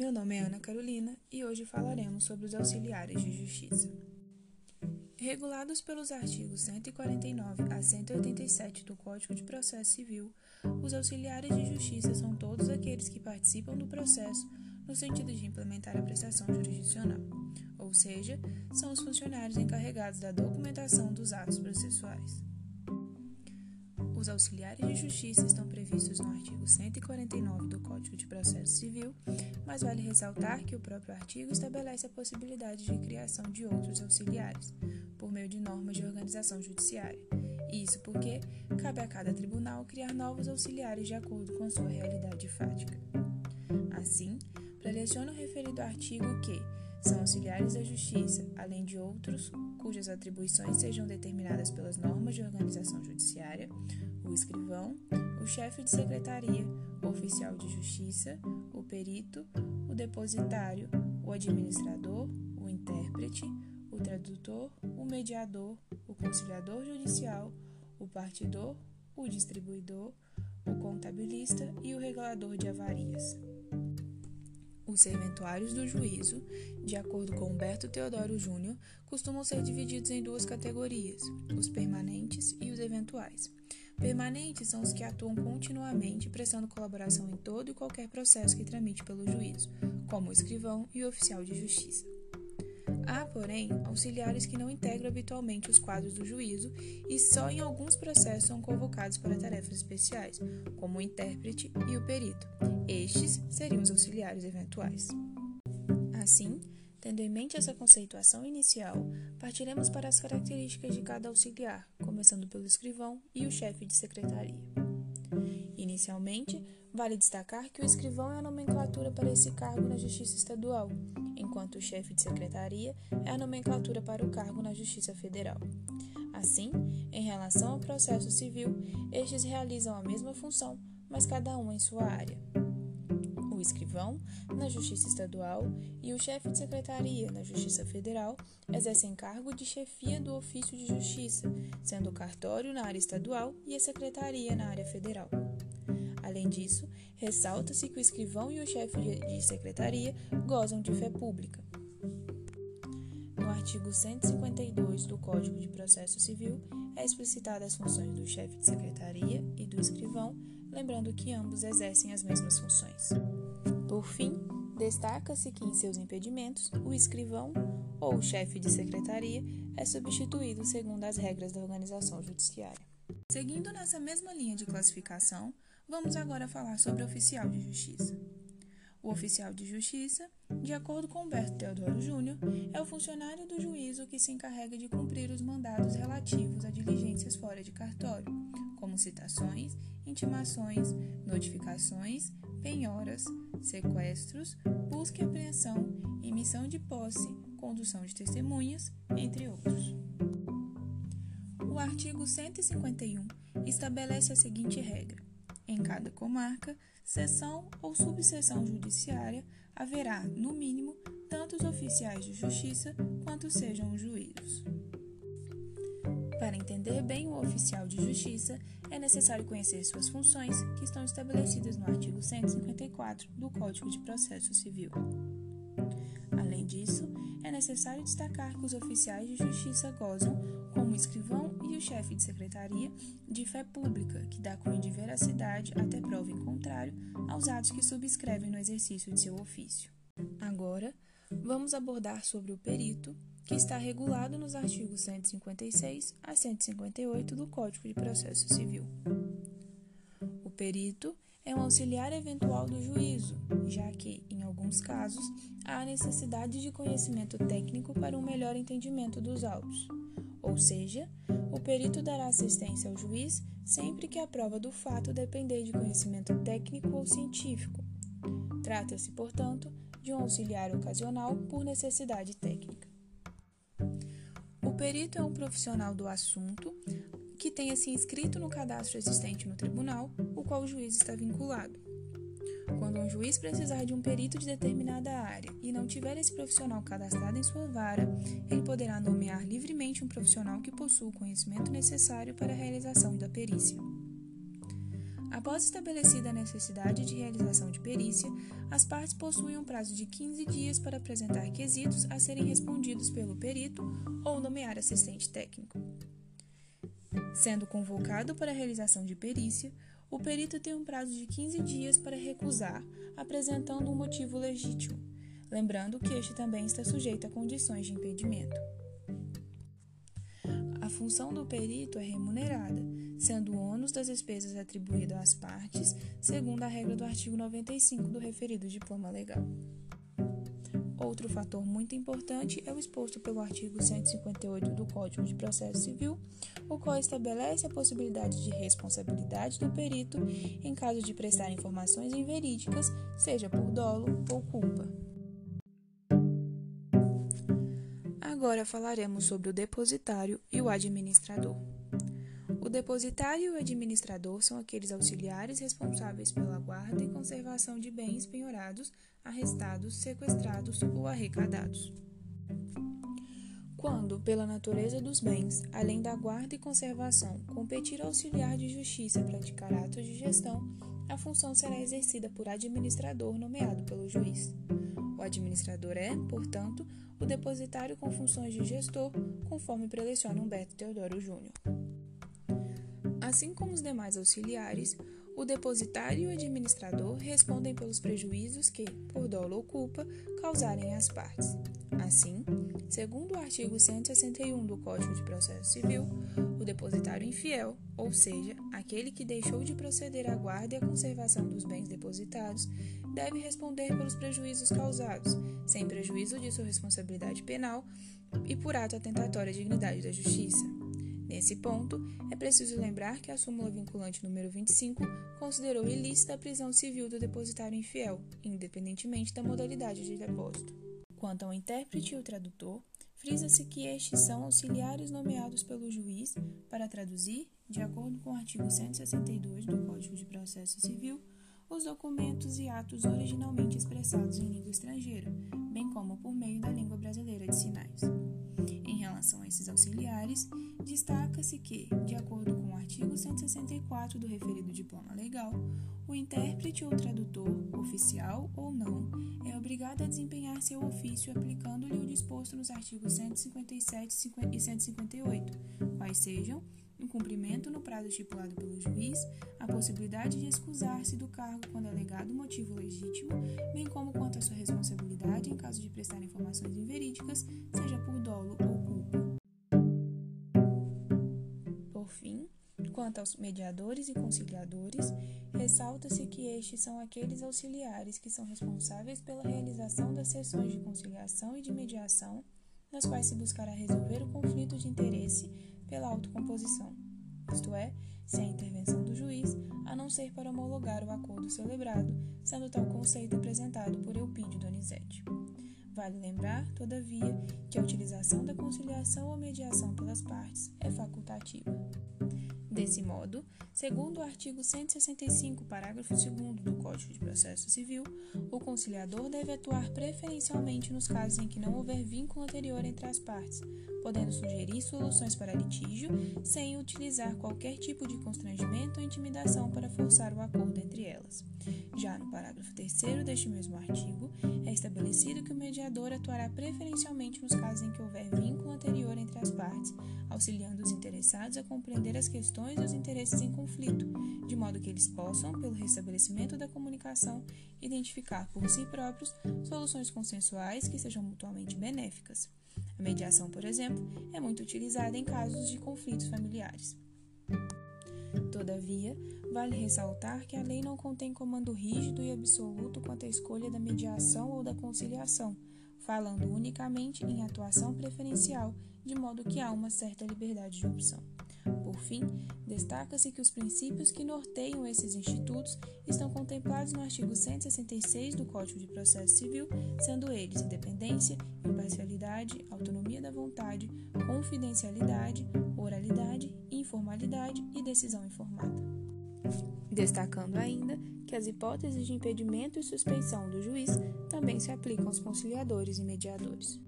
Meu nome é Ana Carolina e hoje falaremos sobre os auxiliares de justiça. Regulados pelos artigos 149 a 187 do Código de Processo Civil, os auxiliares de justiça são todos aqueles que participam do processo no sentido de implementar a prestação jurisdicional, ou seja, são os funcionários encarregados da documentação dos atos processuais. Os auxiliares de justiça estão previstos no artigo 149 do Código de Processo Civil, mas vale ressaltar que o próprio artigo estabelece a possibilidade de criação de outros auxiliares, por meio de normas de organização judiciária. Isso porque cabe a cada tribunal criar novos auxiliares de acordo com sua realidade fática. Assim, preleciona o referido artigo que são auxiliares da Justiça, além de outros cujas atribuições sejam determinadas pelas normas de organização judiciária, o escrivão, o chefe de secretaria, o oficial de justiça, o perito, o depositário, o administrador, o intérprete, o tradutor, o mediador, o conciliador judicial, o partidor, o distribuidor, o contabilista e o regulador de avarias. Os serventuários do juízo, de acordo com Humberto Teodoro Júnior, costumam ser divididos em duas categorias: os permanentes e os eventuais. Permanentes são os que atuam continuamente, prestando colaboração em todo e qualquer processo que tramite pelo juízo, como o escrivão e o oficial de justiça. Há, porém, auxiliares que não integram habitualmente os quadros do juízo e só em alguns processos são convocados para tarefas especiais, como o intérprete e o perito. Estes seriam os auxiliares eventuais. Assim, tendo em mente essa conceituação inicial, partiremos para as características de cada auxiliar, começando pelo escrivão e o chefe de secretaria. Inicialmente, vale destacar que o escrivão é a nomenclatura para esse cargo na Justiça Estadual, enquanto o chefe de secretaria é a nomenclatura para o cargo na Justiça Federal. Assim, em relação ao processo civil, estes realizam a mesma função, mas cada um em sua área. O escrivão, na Justiça Estadual, e o chefe de secretaria, na Justiça Federal, exercem cargo de chefia do ofício de justiça, sendo o cartório na área estadual e a secretaria na área federal. Além disso, ressalta-se que o escrivão e o chefe de secretaria gozam de fé pública. No artigo 152 do Código de Processo Civil é explicitada as funções do chefe de secretaria e do escrivão, lembrando que ambos exercem as mesmas funções. Por fim, destaca-se que em seus impedimentos, o escrivão ou o chefe de secretaria é substituído segundo as regras da organização judiciária. Seguindo nessa mesma linha de classificação, Vamos agora falar sobre o oficial de justiça. O oficial de justiça, de acordo com Humberto Teodoro Júnior, é o funcionário do juízo que se encarrega de cumprir os mandados relativos a diligências fora de cartório, como citações, intimações, notificações, penhoras, sequestros, busca e apreensão, emissão de posse, condução de testemunhas, entre outros. O artigo 151 estabelece a seguinte regra: em cada comarca, seção ou subseção judiciária, haverá, no mínimo, tantos oficiais de justiça quanto sejam os juízos. Para entender bem o oficial de justiça, é necessário conhecer suas funções, que estão estabelecidas no artigo 154 do Código de Processo Civil. Além disso, é necessário destacar que os oficiais de justiça gozam, como o escrivão e o chefe de secretaria, de fé pública, que dá cunho de veracidade até prova em contrário aos atos que subscrevem no exercício de seu ofício. Agora, vamos abordar sobre o perito, que está regulado nos artigos 156 a 158 do Código de Processo Civil. O perito é um auxiliar eventual do juízo, já que, em alguns casos, há necessidade de conhecimento técnico para um melhor entendimento dos autos. Ou seja, o perito dará assistência ao juiz sempre que a prova do fato depender de conhecimento técnico ou científico. Trata-se, portanto, de um auxiliar ocasional por necessidade técnica. O perito é um profissional do assunto que tenha se inscrito no cadastro existente no tribunal, o qual o juiz está vinculado. Quando um juiz precisar de um perito de determinada área e não tiver esse profissional cadastrado em sua vara, ele poderá nomear livremente um profissional que possua o conhecimento necessário para a realização da perícia. Após estabelecida a necessidade de realização de perícia, as partes possuem um prazo de 15 dias para apresentar quesitos a serem respondidos pelo perito ou nomear assistente técnico. Sendo convocado para a realização de perícia, o perito tem um prazo de 15 dias para recusar, apresentando um motivo legítimo, lembrando que este também está sujeito a condições de impedimento. A função do perito é remunerada, sendo o ônus das despesas atribuído às partes, segundo a regra do artigo 95 do referido diploma legal. Outro fator muito importante é o exposto pelo artigo 158 do Código de Processo Civil, o qual estabelece a possibilidade de responsabilidade do perito em caso de prestar informações inverídicas, seja por dolo ou culpa. Agora falaremos sobre o depositário e o administrador. O depositário e o administrador são aqueles auxiliares responsáveis pela guarda e conservação de bens penhorados, arrestados, sequestrados ou arrecadados. Quando, pela natureza dos bens, além da guarda e conservação, competir auxiliar de justiça praticar atos de gestão, a função será exercida por administrador nomeado pelo juiz. O administrador é, portanto, o depositário com funções de gestor, conforme preleciona Humberto Teodoro Júnior. Assim como os demais auxiliares, o depositário e o administrador respondem pelos prejuízos que, por dolo ou culpa, causarem às partes. Assim, segundo o artigo 161 do Código de Processo Civil, o depositário infiel, ou seja, aquele que deixou de proceder à guarda e à conservação dos bens depositados, deve responder pelos prejuízos causados, sem prejuízo de sua responsabilidade penal e por ato atentatório à dignidade da justiça. Nesse ponto, é preciso lembrar que a súmula vinculante número 25 considerou ilícita a prisão civil do depositário infiel, independentemente da modalidade de depósito. Quanto ao intérprete e o tradutor, frisa-se que estes são auxiliares nomeados pelo juiz para traduzir, de acordo com o artigo 162 do Código de Processo Civil, os documentos e atos originalmente expressados em língua estrangeira, bem como por meio da língua brasileira de sinais. Relação a esses auxiliares, destaca-se que, de acordo com o artigo 164 do referido diploma legal, o intérprete ou tradutor, oficial ou não, é obrigado a desempenhar seu ofício aplicando-lhe o disposto nos artigos 157 e 158, quais sejam em cumprimento no prazo estipulado pelo juiz, a possibilidade de excusar-se do cargo quando alegado motivo legítimo, bem como quanto à sua responsabilidade em caso de prestar informações inverídicas, seja por dolo ou. Por quanto aos mediadores e conciliadores, ressalta-se que estes são aqueles auxiliares que são responsáveis pela realização das sessões de conciliação e de mediação, nas quais se buscará resolver o conflito de interesse pela autocomposição, isto é, sem a intervenção do juiz, a não ser para homologar o acordo celebrado, sendo tal conceito apresentado por Eupídio Donizete. Vale lembrar, todavia, que a utilização da conciliação ou mediação pelas partes é facultativa. Desse modo, segundo o artigo 165, parágrafo 2 do Código de Processo Civil, o conciliador deve atuar preferencialmente nos casos em que não houver vínculo anterior entre as partes, podendo sugerir soluções para litígio sem utilizar qualquer tipo de constrangimento ou intimidação para forçar o acordo entre elas. Já no parágrafo 3 deste mesmo artigo, é estabelecido que o mediador atuará preferencialmente nos casos em que houver vínculo anterior entre as partes, auxiliando os interessados a compreender as questões e os interesses em conflito, de modo que eles possam, pelo restabelecimento da comunicação, identificar por si próprios soluções consensuais que sejam mutuamente benéficas. A mediação, por exemplo, é muito utilizada em casos de conflitos familiares. Todavia, vale ressaltar que a lei não contém comando rígido e absoluto quanto à escolha da mediação ou da conciliação, falando unicamente em atuação preferencial, de modo que há uma certa liberdade de opção. Por fim, destaca-se que os princípios que norteiam esses institutos estão contemplados no artigo 166 do Código de Processo Civil, sendo eles independência, imparcialidade, autonomia da vontade, confidencialidade, oralidade, informalidade e decisão informada. Destacando ainda que as hipóteses de impedimento e suspeição do juiz também se aplicam aos conciliadores e mediadores.